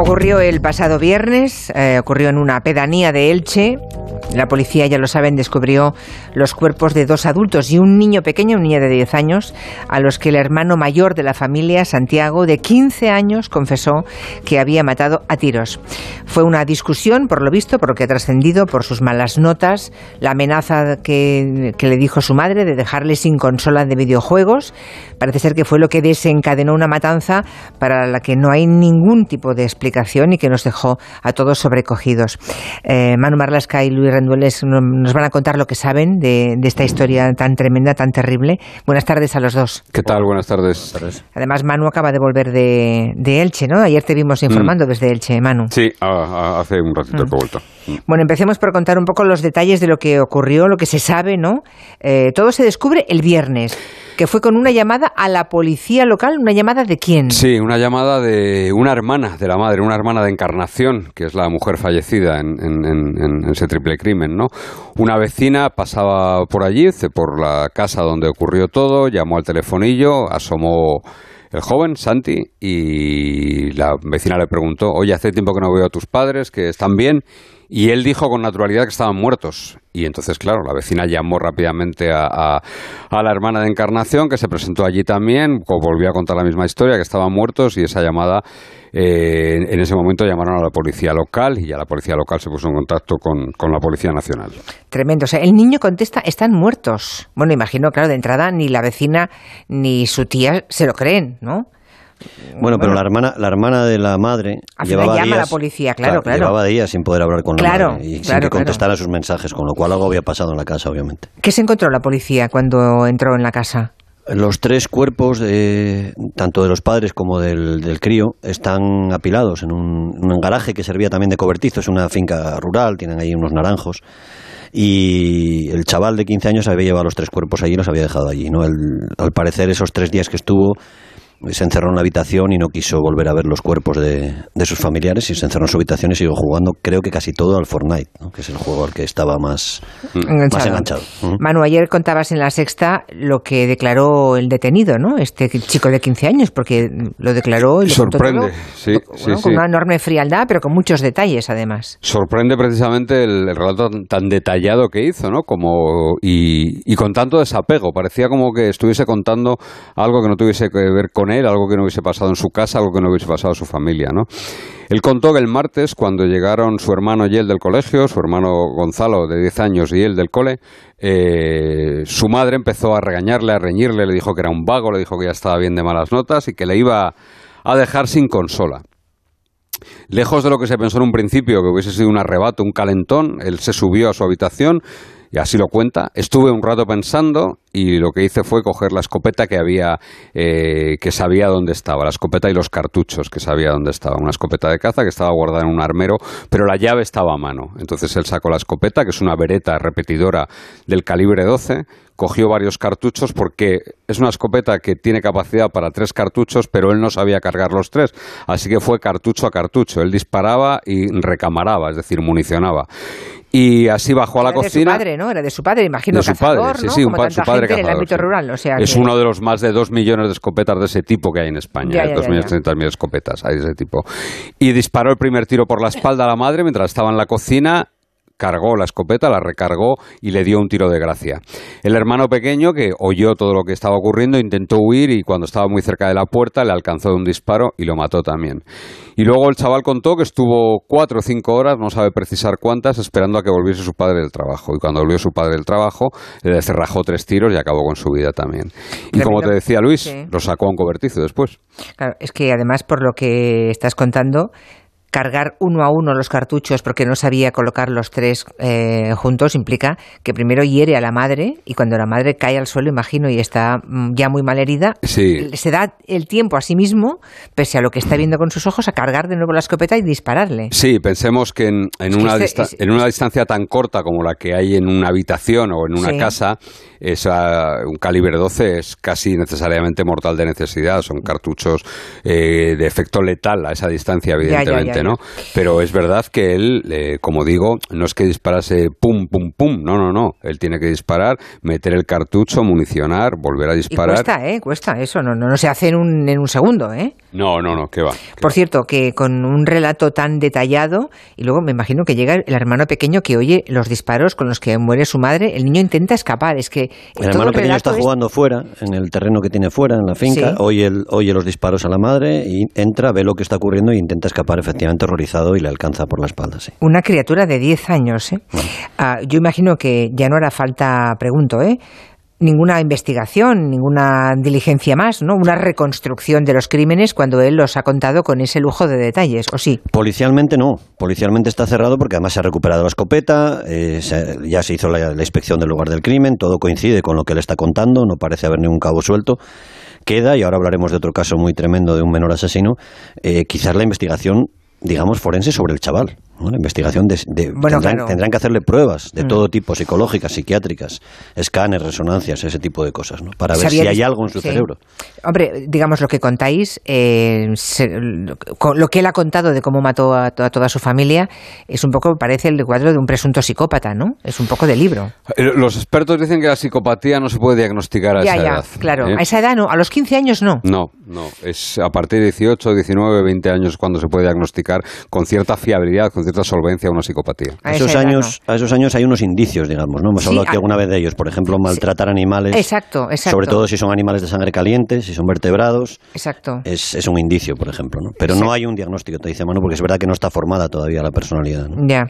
Ocurrió el pasado viernes, eh, ocurrió en una pedanía de Elche. La policía, ya lo saben, descubrió los cuerpos de dos adultos y un niño pequeño, un niño de 10 años, a los que el hermano mayor de la familia, Santiago, de 15 años, confesó que había matado a tiros. Fue una discusión, por lo visto, por lo que ha trascendido, por sus malas notas, la amenaza que, que le dijo su madre de dejarle sin consola de videojuegos. Parece ser que fue lo que desencadenó una matanza para la que no hay ningún tipo de explicación y que nos dejó a todos sobrecogidos. Eh, Manu Marlasca y Luis Rendueles nos van a contar lo que saben de, de, esta historia tan tremenda, tan terrible. Buenas tardes a los dos. ¿Qué tal? Buenas tardes. Además, Manu acaba de volver de, de Elche, ¿no? Ayer te vimos informando mm. desde Elche, Manu. Sí, a, a, hace un ratito mm. que he vuelto. Mm. Bueno, empecemos por contar un poco los detalles de lo que ocurrió, lo que se sabe, ¿no? Eh, todo se descubre el viernes que fue con una llamada a la policía local. ¿Una llamada de quién? Sí, una llamada de una hermana de la madre, una hermana de Encarnación, que es la mujer fallecida en, en, en, ese triple crimen, ¿no? Una vecina pasaba por allí, por la casa donde ocurrió todo, llamó al telefonillo, asomó el joven, Santi, y la vecina le preguntó, oye, hace tiempo que no veo a tus padres, que están bien, y él dijo con naturalidad que estaban muertos. Y entonces, claro, la vecina llamó rápidamente a, a, la hermana de Encarnación, que se presentó allí también, volvió a contar la misma historia, que estaban muertos, y esa llamada, eh, en ese momento llamaron a la policía local, y ya la policía local se puso en contacto con, con la Policía Nacional. Tremendo. O sea, el niño contesta, están muertos. Bueno, imagino, claro, de entrada ni la vecina ni su tía se lo creen, ¿no? Bueno, pero la hermana, la hermana de la madre llevaba llama días, a la policía, claro, claro. Llevaba días sin poder hablar con claro, la madre y sin que contestara sus mensajes, con lo cual algo había pasado en la casa, obviamente. ¿Qué se encontró la policía cuando entró en la casa? Los tres cuerpos, tanto de los padres como del, del crío, están apilados en un, en un, garaje que servía también de cobertizo. Es una finca rural, tienen ahí unos naranjos. Y el chaval de 15 años había llevado los tres cuerpos allí y los había dejado allí. ¿no? El, al parecer, esos tres días que estuvo se encerró en la habitación y no quiso volver a ver los cuerpos de, de, sus familiares y se encerró en su habitación y siguió jugando, creo que casi todo al Fortnite, ¿no? que es el juego al que estaba más enganchado. Más enganchado. Manu, ayer contabas en la sexta lo que declaró el detenido, ¿no? Este chico de 15 años, porque lo declaró y lo Sorprende, todo, sí, bueno, sí, con sí. una enorme frialdad, pero con muchos detalles además. Sorprende precisamente el, el relato tan, tan, detallado que hizo, ¿no? Como, y, y con tanto desapego. Parecía como que estuviese contando algo que no tuviese que ver con algo que no hubiese pasado en su casa, algo que no hubiese pasado en su familia, ¿no? Él contó que el martes, cuando llegaron su hermano y él del colegio, su hermano Gonzalo de 10 años y él del cole, eh, su madre empezó a regañarle, a reñirle, le dijo que era un vago, le dijo que ya estaba bien de malas notas y que le iba a dejar sin consola. Lejos de lo que se pensó en un principio, que hubiese sido un arrebato, un calentón, él se subió a su habitación y así lo cuenta. Estuve un rato pensando y lo que hice fue coger la escopeta que había, eh, que sabía dónde estaba, la escopeta y los cartuchos que sabía dónde estaba. Una escopeta de caza que estaba guardada en un armero, pero la llave estaba a mano. Entonces él sacó la escopeta, que es una vereta repetidora del calibre 12, cogió varios cartuchos porque es una escopeta que tiene capacidad para tres cartuchos, pero él no sabía cargar los tres. Así que fue cartucho a cartucho. Él disparaba y recamaraba, es decir, municionaba. Y así bajó a la Era de cocina. su padre, ¿no? Era de su padre, imagino, De su cazador, padre, sí, ¿no? sí, un Como pa- su padre en el cazador, ámbito sí. rural, o sea Es que- uno de los más de dos millones de escopetas de ese tipo que hay en España. Ya, ya, dos ya, millones trescientas mil escopetas hay de ese tipo. Y disparó el primer tiro por la espalda a la madre mientras estaba en la cocina cargó la escopeta, la recargó y le dio un tiro de gracia. El hermano pequeño, que oyó todo lo que estaba ocurriendo, intentó huir y cuando estaba muy cerca de la puerta le alcanzó de un disparo y lo mató también. Y luego el chaval contó que estuvo cuatro o cinco horas, no sabe precisar cuántas, esperando a que volviese su padre del trabajo. Y cuando volvió su padre del trabajo, le cerrajó tres tiros y acabó con su vida también. Y como te decía Luis, Sí. lo sacó a un cobertizo después. Claro, es que además, por lo que estás contando, cargar uno a uno los cartuchos porque no sabía colocar los tres eh, juntos implica que primero hiere a la madre y cuando la madre cae al suelo, imagino, y está mm, ya muy mal herida, Sí. se da el tiempo a sí mismo, pese a lo que está viendo con sus ojos, a cargar de nuevo la escopeta y dispararle. Sí, pensemos que en, en Es que una, este- en una distancia tan corta como la que hay en una habitación o en una Sí. casa, esa, un calibre 12 es casi necesariamente mortal de necesidad. Son cartuchos eh, de efecto letal a esa distancia, Ya, ya, evidentemente. Evidentemente, ¿no? Pero es verdad que él, eh, como digo, no es que disparase pum, pum, pum, no, no, no. Él tiene que disparar, meter el cartucho, municionar, volver a disparar. Y cuesta, ¿eh? Cuesta, eso no, no, no se hace en un, en un segundo, ¿eh? No, no, no, ¿qué va? Por cierto, que con un relato tan detallado, y luego me imagino que llega el hermano pequeño que oye los disparos con los que muere su madre, el niño intenta escapar, es que... El hermano pequeño está jugando fuera, en el terreno que tiene fuera, en la finca, oye, el, oye los disparos a la madre y entra, ve lo que está ocurriendo e intenta escapar efectivamente horrorizado y le alcanza por la espalda, sí. Una criatura de 10 años, ¿eh? Ah, yo imagino que ya no hará falta, pregunto, ¿eh? ninguna investigación, ninguna diligencia más, ¿no? Una reconstrucción de los crímenes cuando él los ha contado con ese lujo de detalles, ¿o sí? Policialmente no. Policialmente está cerrado porque además se ha recuperado la escopeta, eh, ya se hizo la, inspección del lugar del crimen, todo coincide con lo que él está contando, no parece haber ningún cabo suelto. Queda, y ahora hablaremos de otro caso muy tremendo de un menor asesino, eh, quizás la investigación, digamos, forense sobre el chaval. Una investigación de, tendrán, que hacerle pruebas de mm. todo tipo, psicológicas, psiquiátricas, escáneres, resonancias, ese tipo de cosas, ¿no? para ver si hay algo en su cerebro. Hombre, digamos lo que contáis, eh, lo que él ha contado de cómo mató a, toda su familia es un poco, parece el cuadro de un presunto psicópata, ¿no? Es un poco de libro. Eh, los expertos dicen que la psicopatía no se puede diagnosticar a esa edad. Claro, ¿eh? a esa edad no, a los 15 años no. No, no, es a partir de 18, 19, 20 años cuando se puede diagnosticar con cierta fiabilidad, con cierta solvencia una psicopatía. A, esos años, a esos años hay unos indicios, digamos, ¿no? Hemos hablado aquí alguna vez de ellos, por ejemplo, maltratar animales. Exacto, exacto. Sobre todo si son animales de sangre caliente, si son vertebrados. Exacto. Es, es un indicio, por ejemplo, ¿no? Pero no hay un diagnóstico, te dice Manu, porque es verdad que no está formada todavía la personalidad. Ya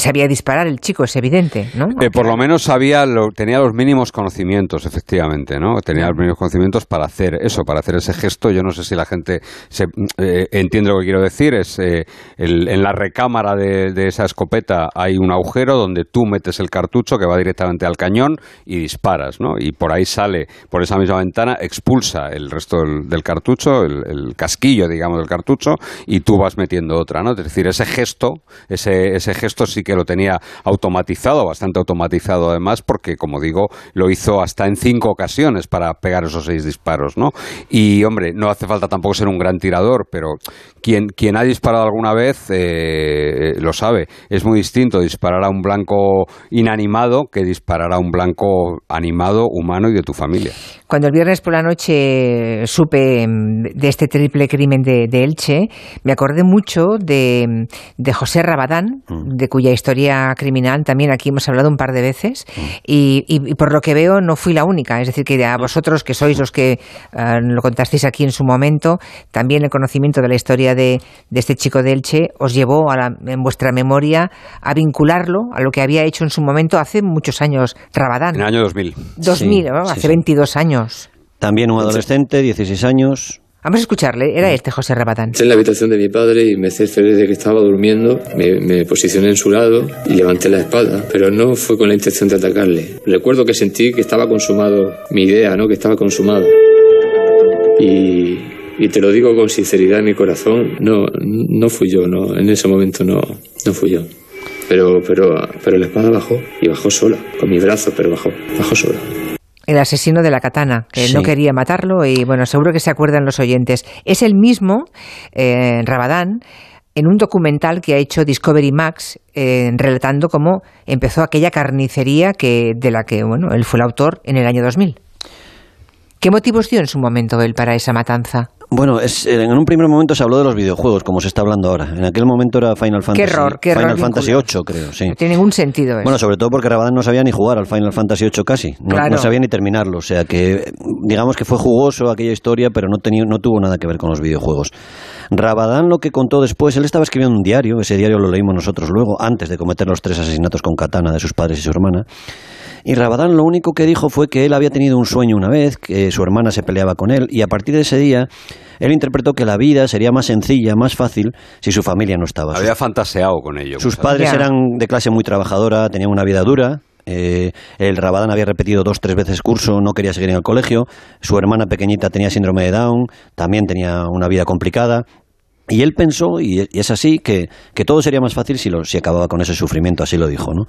sabía disparar el chico, es evidente, ¿no? Eh, por lo menos sabía, lo, tenía los mínimos conocimientos, efectivamente, ¿no? Tenía los mínimos conocimientos para hacer eso, para hacer ese gesto. Yo no sé si la gente se, eh, entiende lo que quiero decir. Es eh, en la recámara de, esa escopeta hay un agujero donde tú metes el cartucho que va directamente al cañón y disparas, ¿no? Y por ahí sale, por esa misma ventana, expulsa el resto del, cartucho, el, el, casquillo, digamos, del cartucho, y tú vas metiendo otra, ¿no? Es decir, ese gesto, ese, ese gesto sí que lo tenía automatizado, bastante automatizado además, porque como digo, lo hizo hasta en cinco ocasiones para pegar esos seis disparos, ¿no? Y hombre, no hace falta tampoco ser un gran tirador, pero quien, quien ha disparado alguna vez eh, lo sabe. Es muy distinto disparar a un blanco inanimado que disparar a un blanco animado, humano y de tu familia. Cuando el viernes por la noche supe de este triple crimen de, Elche, me acordé mucho de, de José Rabadán, mm. de cuya historia criminal también aquí hemos hablado un par de veces, mm. y, por lo que veo no fui la única. Es decir, que a vosotros, que sois los que eh, lo contasteis aquí en su momento, también el conocimiento de la historia de, este chico de Elche os llevó a en vuestra memoria a vincularlo a lo que había hecho en su momento hace muchos años Rabadán. En el año 2000. 2000, hace 22 años. También un adolescente, 16 años. Vamos a escucharle, era este José Rabatán. Estoy en la habitación de mi padre y me cercioré de que estaba durmiendo, me, posicioné en su lado y levanté la espada, pero no fue con la intención de atacarle. Recuerdo que sentí que estaba consumado mi idea, ¿no? que estaba consumado. Y, y te lo digo con sinceridad en mi corazón, no, no fui yo, no, en ese momento no, no fui yo. Pero, pero, pero la espada bajó y bajó sola, con mi brazo, pero bajó, bajó sola el asesino de la katana, que no quería matarlo y bueno, seguro que se acuerdan los oyentes. Es el mismo, eh, Rabadán, en un documental que ha hecho Discovery Max, eh, relatando cómo empezó aquella carnicería que, de la que bueno, él fue el autor en el año 2000. ¿Qué motivos dio en su momento él para esa matanza? Bueno, es, en un primer momento se habló de los videojuegos, como se está hablando ahora. En aquel momento era Final Fantasy. Qué error, qué Final Fantasy VIII, creo, sí. No tiene ningún sentido eso. Bueno, sobre todo porque Rabadán no sabía ni jugar al Final Fantasy VIII casi. No, sabía ni terminarlo. O sea que, digamos que fue jugoso aquella historia, pero no, tenía, no tuvo nada que ver con los videojuegos. Rabadán lo que contó después, él estaba escribiendo un diario, ese diario lo leímos nosotros luego, antes de cometer los tres asesinatos con katana de sus padres y su hermana. Y Rabadán lo único que dijo fue que él había tenido un sueño una vez, que su hermana se peleaba con él, y a partir de ese día él interpretó que la vida sería más sencilla, más fácil, si su familia no estaba. Había fantaseado con ello. Sus padres eran de clase muy trabajadora, tenían una vida dura, eh, el Rabadán había repetido dos, tres veces curso, no quería seguir en el colegio. Su hermana pequeñita tenía síndrome de Down, también tenía una vida complicada. Y él pensó, y es así, que, que todo sería más fácil si, lo, si acababa con ese sufrimiento, así lo dijo. ¿no?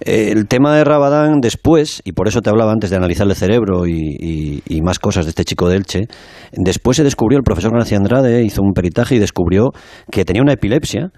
Eh, el tema de Rabadán después, y por eso te hablaba antes de analizar el cerebro y, y, más cosas de este chico de Elche, después se descubrió, el profesor García Andrade hizo un peritaje y descubrió que tenía una epilepsia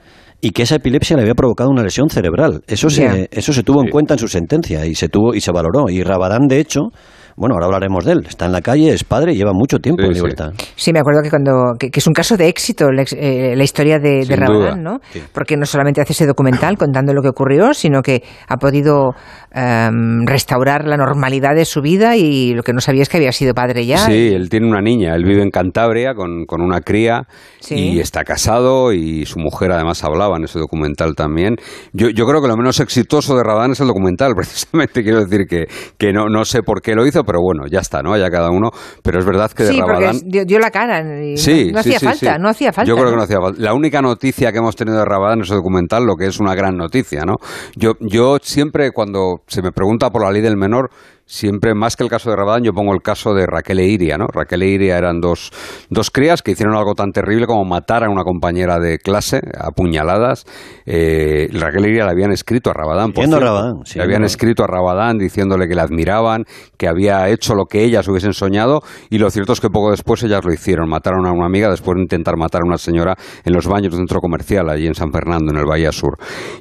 y que esa epilepsia le había provocado una lesión cerebral. Eso se, eso se tuvo en cuenta en su sentencia y se, tuvo, y se valoró. Y Rabadán, de hecho, bueno, ahora hablaremos de él. Está en la calle, es padre y lleva mucho tiempo en libertad. Sí. me acuerdo que cuando que, es un caso de éxito la, eh, historia de, de Rabadán, ¿no? Porque no solamente hace ese documental contando lo que ocurrió, sino que ha podido em, restaurar la normalidad de su vida y lo que no sabía es que había sido padre ya. Sí, él tiene una niña, él vive en Cantabria con, con una cría y está casado y su mujer además hablaba en ese documental también. Yo, yo creo que lo menos exitoso de Rabadán es el documental, precisamente quiero decir que, que no, no sé por qué lo hizo, pero bueno, ya está, ¿no? Ya cada uno. Pero es verdad que de sí, Rabadán. Dio, dio, la cara. Y sí, no, hacía falta, no hacía falta. Yo creo que no hacía falta. La única noticia que hemos tenido de Rabadán en ese documental, lo que es una gran noticia, ¿no? Yo, yo siempre, cuando se me pregunta por la ley del menor, siempre más que el caso de Rabadán, yo pongo el caso de Raquel e Iria, ¿no? Raquel e Iria eran dos, dos crías que hicieron algo tan terrible como matar a una compañera de clase apuñaladas. Eh, Raquel e Iria le habían escrito a Rabadán. Por Rabadán le habían escrito a Rabadán diciéndole que le admiraban, que había hecho lo que ellas hubiesen soñado y lo cierto es que poco después ellas lo hicieron. Mataron a una amiga después de intentar matar a una señora en los baños de un centro comercial allí en San Fernando, en el Bahía Sur.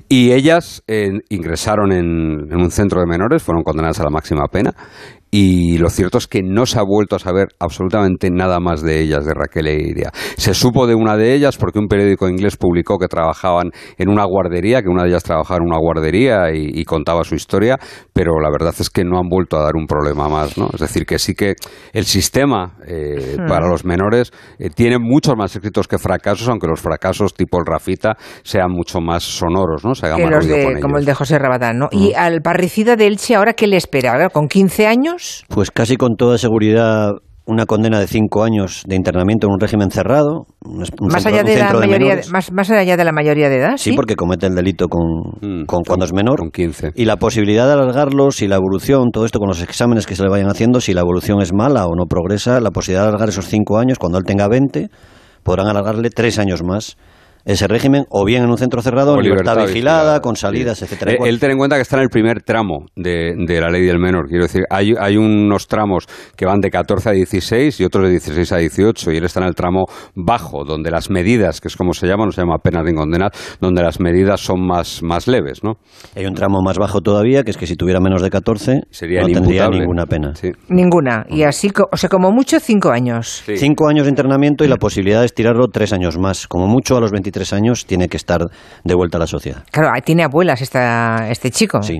Y ellas eh, ingresaron en, en un centro de menores, fueron condenadas a la máxima pena y lo cierto es que no se ha vuelto a saber absolutamente nada más de ellas, de Raquel e Iria. Se supo de una de ellas porque un periódico inglés publicó que trabajaban en una guardería, que una de ellas trabajaba en una guardería y, contaba su historia, pero la verdad es que no han vuelto a dar un problema más, ¿no? Es decir, que sí que el sistema eh, hmm. para los menores eh, tiene muchos más éxitos que fracasos, aunque los fracasos tipo el Rafita sean mucho más sonoros, ¿no? Se haga más como el de José Rabadán, ¿no? Y al parricida de Elche, ¿ahora qué le espera? ¿Con 15 años? Pues casi con toda seguridad una condena de cinco años de internamiento en un régimen cerrado. más, allá de la mayoría de, más, allá de la mayoría de edad. Sí, porque comete el delito con, mm, cuando es menor. Con 15. Y la posibilidad de alargarlo, si la evolución, todo esto con los exámenes que se le vayan haciendo, si la evolución es mala o no progresa, la posibilidad de alargar esos cinco años, cuando él tenga 20, podrán alargarle tres años más ese régimen, o bien en un centro cerrado, en libertad, vigilada, con salidas, etcétera. Eh, él, ten en cuenta que está en el primer tramo de, la ley del menor. Quiero decir, hay, hay unos tramos que van de 14 a 16 y otros de 16 a 18, y él está en el tramo bajo, donde las medidas, que es como se llama, no se llama pena de condenar, donde las medidas son más, más leves, ¿no? Hay un tramo más bajo todavía, que es que si tuviera menos de 14, Sería no tendría ninguna pena. Ninguna. Y así, o sea, como mucho, cinco años. Cinco años de internamiento y la posibilidad de estirarlo tres años más. Como mucho a los 23 tres años tiene que estar de vuelta a la sociedad. Claro, tiene abuelas esta, este chico. Sí,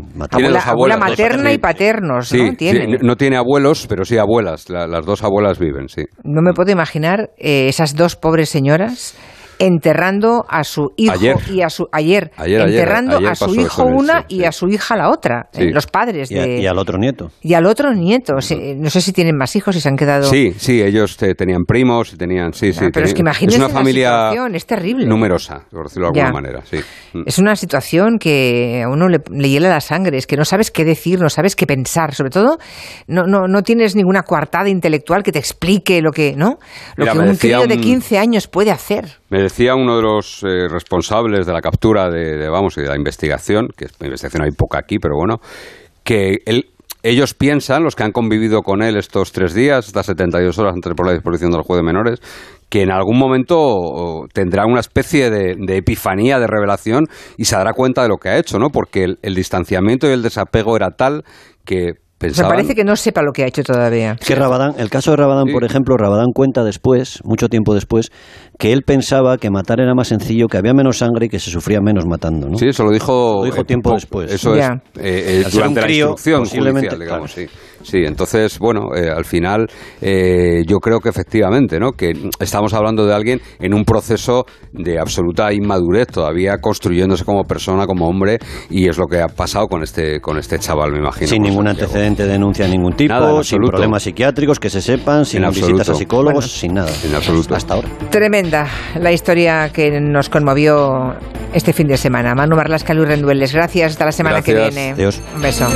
abuela, materna y paternos, ¿no? Tiene. no tiene abuelos, pero sí abuelas. las dos abuelas viven, sí. No me puedo imaginar eh, esas dos pobres señoras enterrando a su hijo y a su ayer, enterrando a su hijo una y a su hija la otra, eh, los padres y, y, al otro nieto y al otro nieto. no sé si tienen más hijos y se han quedado. Sí, sí, ellos tenían primos y tenían, sí, sí. pero es que imagínense es una familia es terrible, numerosa, por decirlo de alguna manera, sí. Mm. Es una situación que a uno le, hiela la sangre, es que no sabes qué decir, no sabes qué pensar, sobre todo no, no, no tienes ninguna coartada intelectual que te explique lo que, ¿no? Lo que un crío de 15 años puede hacer decía uno de los eh, responsables de la captura de, vamos y de la investigación, que es, investigación hay poca aquí, pero bueno, que ellos piensan, los que han convivido con él estos tres días, estas 72 horas antes por la disposición del juego de menores, que en algún momento tendrá una especie de, epifanía, de revelación y se dará cuenta de lo que ha hecho, ¿no? Porque el distanciamiento y el desapego era tal que me parece que no sepa lo que ha hecho todavía. que Rabadán, el caso de Rabadán, por ejemplo, Rabadán cuenta después, mucho tiempo después, que él pensaba que matar era más sencillo, que había menos sangre y que se sufría menos matando. ¿no? Sí, eso lo dijo, dijo tiempo después. Eso es eh, eh, durante la instrucción judicial, digamos, sí. Sí, entonces, bueno, eh, al final eh, yo creo que efectivamente, ¿no? Que estamos hablando de alguien en un proceso de absoluta inmadurez, todavía construyéndose como persona, como hombre, y es lo que ha pasado con este con este chaval, me imagino. Sin ningún antecedente de denuncia de ningún tipo, sin problemas psiquiátricos que se sepan, sin visitas a psicólogos, sin nada. En absoluto. Hasta ahora. Tremenda la historia que nos conmovió este fin de semana. Manu Marlasca, Luis Rendueles, gracias. Hasta la semana que viene. Adiós. Un beso.